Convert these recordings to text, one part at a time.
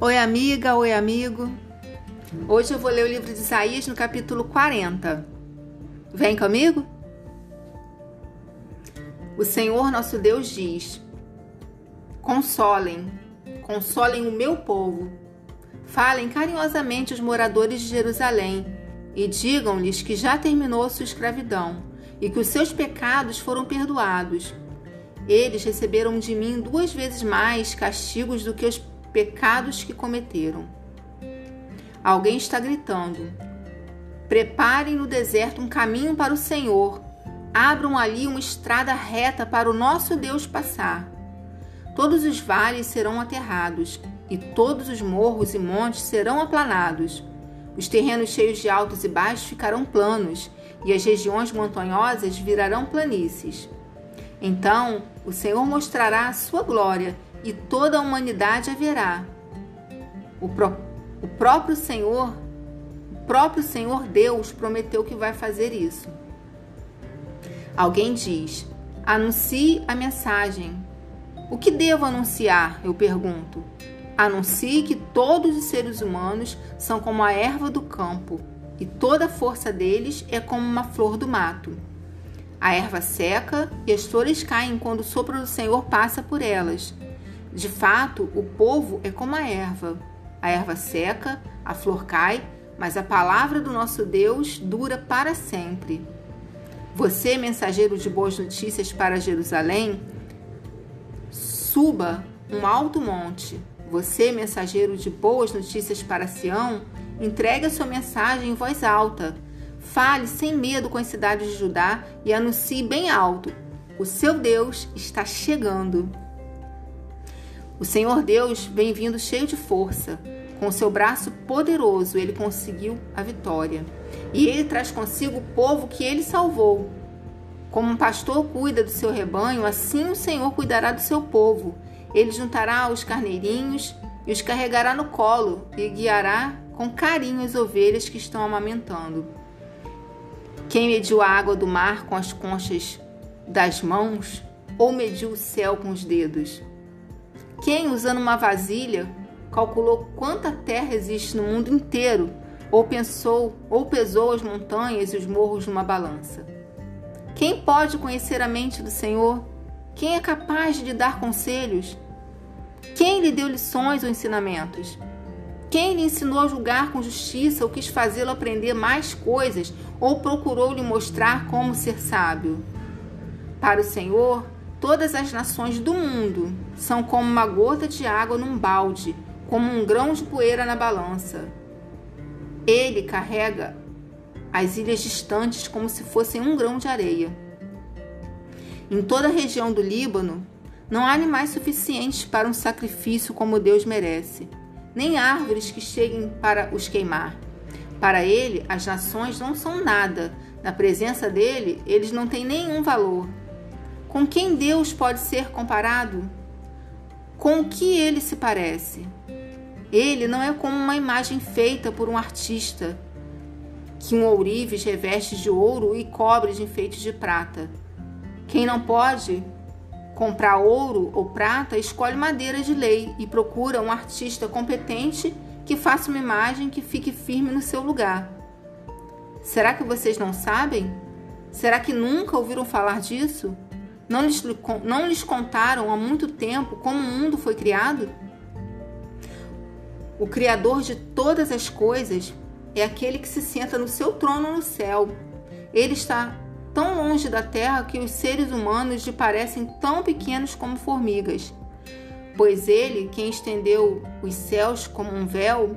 Oi, amiga, oi, amigo. Hoje eu vou ler o livro de Isaías no capítulo 40. Vem comigo? O Senhor nosso Deus diz: Consolem, consolem o meu povo. Falem carinhosamente os moradores de Jerusalém e digam-lhes que já terminou sua escravidão e que os seus pecados foram perdoados. Eles receberam de mim duas vezes mais castigos do que os pecados que cometeram. Alguém está gritando: Preparem no deserto um caminho para o Senhor. Abram ali uma estrada reta para o nosso Deus passar. Todos os vales serão aterrados, e todos os morros e montes serão aplanados. Os terrenos cheios de altos e baixos ficarão planos, e as regiões montanhosas virarão planícies. Então o Senhor mostrará a sua glória e toda a humanidade a verá. O, o próprio Senhor, o próprio Senhor Deus prometeu que vai fazer isso. Alguém diz: anuncie a mensagem. O que devo anunciar? Eu pergunto. Anuncie que todos os seres humanos são como a erva do campo, e toda a força deles é como uma flor do mato. A erva seca e as flores caem quando o sopro do Senhor passa por elas. De fato, o povo é como a erva. A erva seca, a flor cai, mas a palavra do nosso Deus dura para sempre. Você, mensageiro de boas notícias para Jerusalém, suba um alto monte. Você, mensageiro de boas notícias para Sião, entregue a sua mensagem em voz alta. Fale sem medo com as cidades de Judá e anuncie bem alto: o seu Deus está chegando. O Senhor Deus vem vindo cheio de força. Com seu braço poderoso, ele conseguiu a vitória. E ele traz consigo o povo que ele salvou. Como um pastor cuida do seu rebanho, assim o Senhor cuidará do seu povo. Ele juntará os carneirinhos e os carregará no colo e guiará com carinho as ovelhas que estão amamentando. Quem mediu a água do mar com as conchas das mãos ou mediu o céu com os dedos? Quem, usando uma vasilha, calculou quanta terra existe no mundo inteiro, ou pensou ou pesou as montanhas e os morros numa balança? Quem pode conhecer a mente do Senhor? Quem é capaz de lhe dar conselhos? Quem lhe deu lições ou ensinamentos? Quem lhe ensinou a julgar com justiça ou quis fazê-lo aprender mais coisas ou procurou lhe mostrar como ser sábio? Para o Senhor, Todas as nações do mundo são como uma gota de água num balde, como um grão de poeira na balança. Ele carrega as ilhas distantes como se fossem um grão de areia. Em toda a região do Líbano, não há animais suficientes para um sacrifício como Deus merece, nem árvores que cheguem para os queimar. Para ele, as nações não são nada. Na presença dele, eles não têm nenhum valor. Com quem Deus pode ser comparado? Com o que ele se parece? Ele não é como uma imagem feita por um artista, que um ourives reveste de ouro e cobre de enfeites de prata. Quem não pode comprar ouro ou prata, escolhe madeira de lei e procura um artista competente que faça uma imagem que fique firme no seu lugar. Será que vocês não sabem? Será que nunca ouviram falar disso? Não lhes, não lhes contaram há muito tempo como o mundo foi criado? O Criador de todas as coisas é aquele que se senta no seu trono no céu. Ele está tão longe da terra que os seres humanos lhe parecem tão pequenos como formigas. Pois ele, quem estendeu os céus como um véu,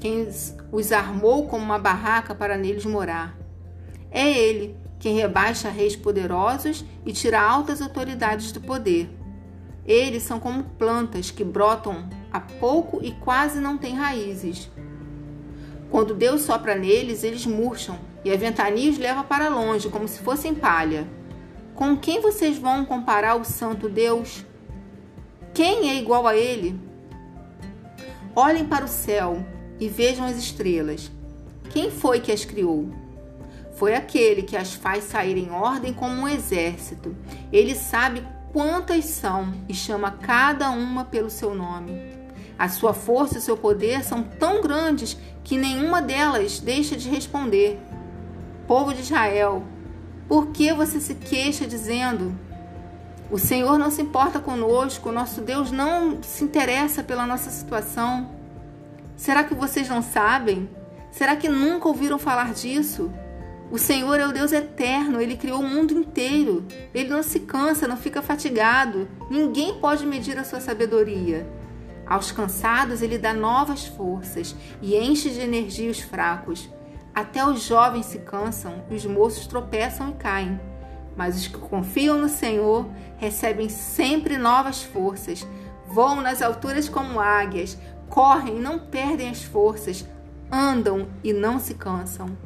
quem os armou como uma barraca para neles morar. É ele quem rebaixa reis poderosos e tira altas autoridades do poder. Eles são como plantas que brotam a pouco e quase não têm raízes. Quando Deus sopra neles, eles murcham e a ventania os leva para longe, como se fossem palha. Com quem vocês vão comparar o Santo Deus? Quem é igual a ele? Olhem para o céu e vejam as estrelas. Quem foi que as criou? Foi aquele que as faz sair em ordem como um exército. Ele sabe quantas são e chama cada uma pelo seu nome. A sua força e o seu poder são tão grandes que nenhuma delas deixa de responder. Povo de Israel, por que você se queixa dizendo: O Senhor não se importa conosco, nosso Deus não se interessa pela nossa situação? Será que vocês não sabem? Será que nunca ouviram falar disso? O Senhor é o Deus eterno, ele criou o mundo inteiro. Ele não se cansa, não fica fatigado. Ninguém pode medir a sua sabedoria. Aos cansados, ele dá novas forças e enche de energia os fracos. Até os jovens se cansam os moços tropeçam e caem. Mas os que confiam no Senhor recebem sempre novas forças. Voam nas alturas como águias, correm e não perdem as forças, andam e não se cansam.